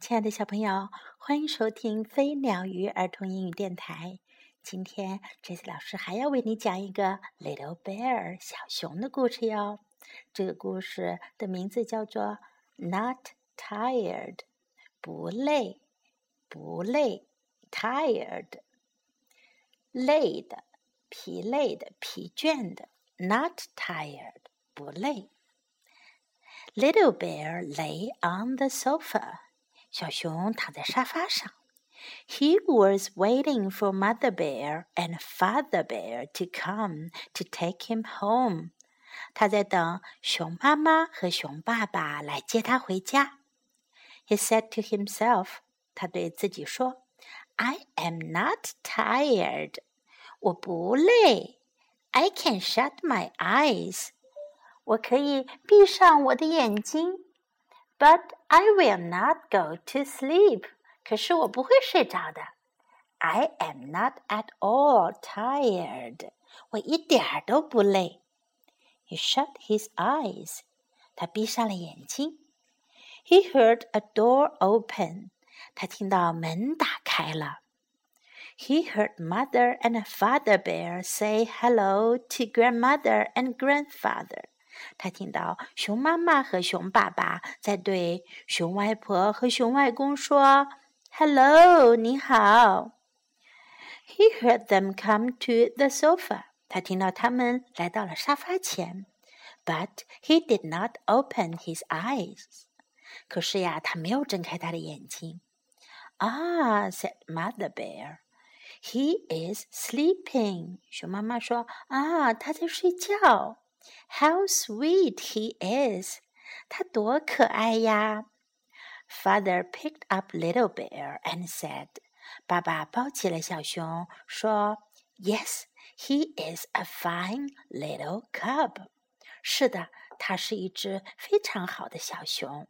亲爱的小朋友，欢迎收听飞鸟鱼儿童英语电台。今天，Jesse 老师还要为你讲一个 Little Bear 小熊的故事哟。这个故事的名字叫做 "Not Tired"，不累，不累。Tired，累的，疲累的，疲倦的。Not tired，不累。Little Bear lay on the sofa. 小熊躺在沙发上，He was waiting for Mother Bear and Father Bear to come to take him home。他在等熊妈妈和熊爸爸来接他回家。He said to himself，他对自己说，I am not tired。我不累。I can shut my eyes。我可以闭上我的眼睛。But I will not go to sleep. 可是我不会睡着的。I am not at all tired. 我一点儿都不累。He shut his eyes. 他闭上了眼睛。He heard a door open. 他听到门打开了。He heard mother and father bear say hello to grandmother and grandfather. 他听到熊妈妈和熊爸爸在对熊外婆和熊外公说 “hello，你好。” He heard them come to the sofa。他听到他们来到了沙发前。But he did not open his eyes。可是呀，他没有睁开他的眼睛。Ah，said Mother Bear。He is sleeping。熊妈妈说：“啊，他在睡觉。” How sweet he is！他多可爱呀！Father picked up little bear and said，爸爸抱起了小熊说，Yes，he is a fine little cub。是的，他是一只非常好的小熊。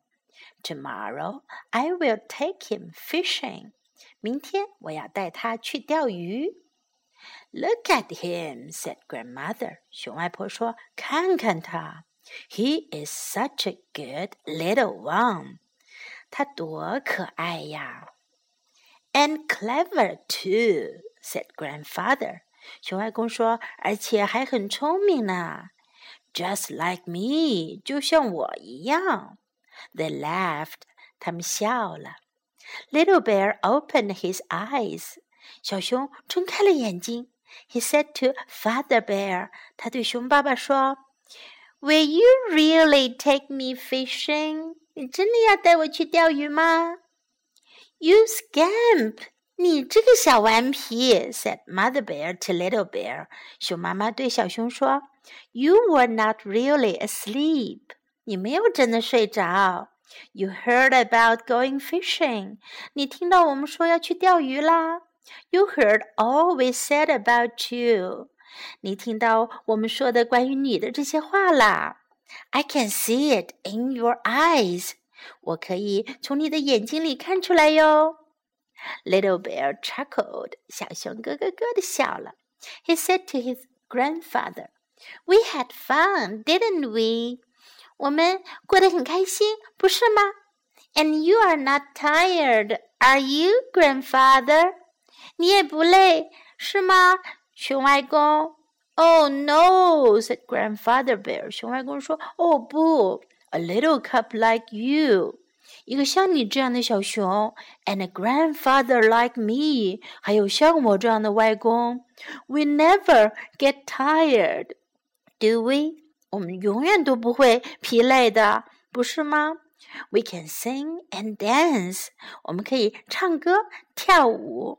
Tomorrow I will take him fishing。明天我要带他去钓鱼。Look at him," said grandmother. 熊外婆说：“看看他，He is such a good little one。他多可爱呀！”And clever too," said grandfather. 熊外公说：“而且还很聪明呢。”Just like me，就像我一样。They laughed. 他们笑了。Little Bear opened his eyes. 小熊睁开了眼睛。He said to Father Bear，他对熊爸爸说，Will you really take me fishing？你真的要带我去钓鱼吗？You scamp！你这个小顽皮！said Mother Bear to Little Bear。熊妈妈对小熊说，You were not really asleep。你没有真的睡着。You heard about going fishing？你听到我们说要去钓鱼啦？You heard all we said about you. 你听到我们说的关于你的这些话啦。I can see it in your eyes. 我可以从你的眼睛里看出来哟。Little bear chuckled. 小熊咯咯咯的笑了。He said to his grandfather, "We had fun, didn't we?" 我们过得很开心，不是吗？And you are not tired, are you, grandfather? 你也不累，是吗？”熊外公。“Oh no,” said Grandfather Bear. Bear。熊外公说：“哦不，a little cub like you。”一个像你这样的小熊，and a grandfather like me，还有像我这样的外公，we never get tired，do we？我们永远都不会疲累的，不是吗？We can sing and dance，我们可以唱歌跳舞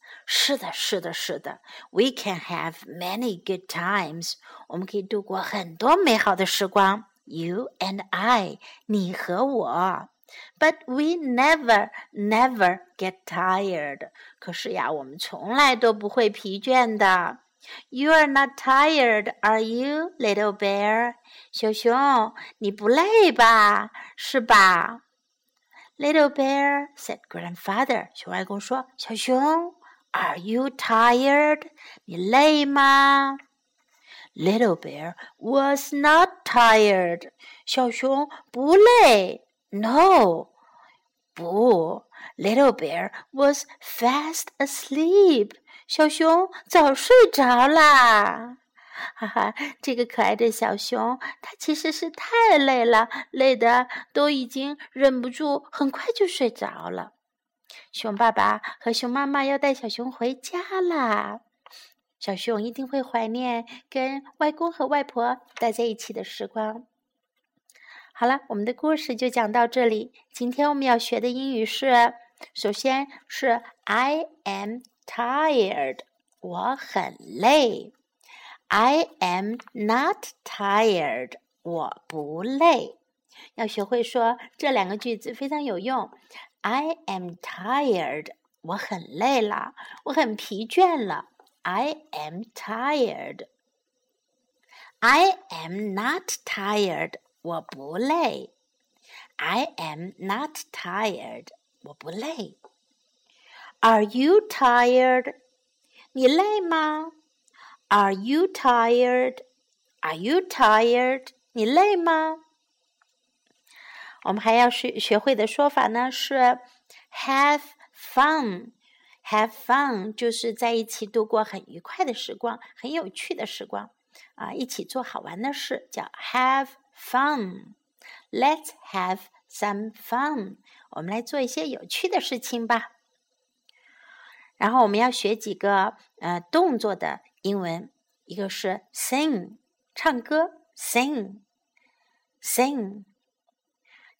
是的，是的，是的。We can have many good times。我们可以度过很多美好的时光。You and I，你和我。But we never, never get tired。可是呀，我们从来都不会疲倦的。You are not tired, are you, little bear？小熊，你不累吧？是吧？Little bear said, "Grandfather." 熊外公说：“小熊。” Are you tired? 你累吗？Little bear was not tired. 不. Little bear was fast asleep. 小熊早睡着啦。哈哈，这个可爱的小熊，它其实是太累了，累得都已经忍不住，很快就睡着了。熊爸爸和熊妈妈要带小熊回家啦，小熊一定会怀念跟外公和外婆待在一起的时光。好了，我们的故事就讲到这里。今天我们要学的英语是：首先是 I am tired，我很累；I am not tired，我不累。要学会说这两个句子非常有用。I am tired，我很累了，我很疲倦了。I am tired。I am not tired，我不累。I am not tired，我不累。Are you tired？你累吗？Are you tired？Are you tired？你累吗？我们还要学学会的说法呢，是 have fun。have fun 就是在一起度过很愉快的时光，很有趣的时光啊，一起做好玩的事，叫 have fun。Let's have some fun。我们来做一些有趣的事情吧。然后我们要学几个呃动作的英文，一个是 sing，唱歌，sing，sing。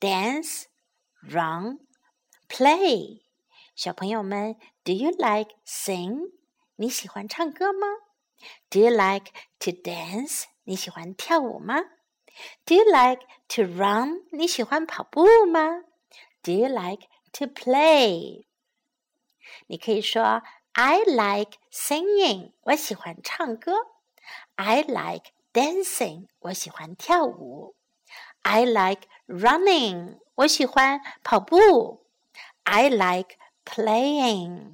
dance, run, play. play。小朋友们，Do you like sing？你喜欢唱歌吗？Do you like to dance？你喜欢跳舞吗？Do you like to run？你喜欢跑步吗？Do you like to play？你可以说 I like singing，我喜欢唱歌；I like dancing，我喜欢跳舞。I like running. running，我喜欢跑步。I like playing。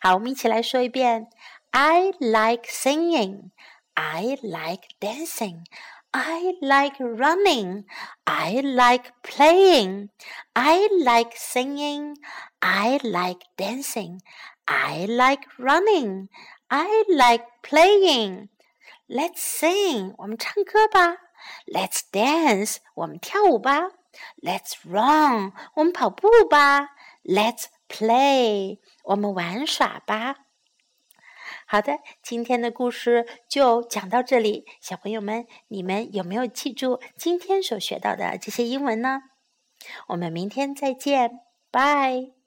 好，我们一起来说一遍：I like singing. I like dancing. I like running. I like playing. I like singing. I like dancing. I like running. I like playing. Let's sing. 我们唱歌吧。Let's dance，我们跳舞吧。Let's run，我们跑步吧。Let's play，我们玩耍吧。好的，今天的故事就讲到这里，小朋友们，你们有没有记住今天所学到的这些英文呢？我们明天再见，拜。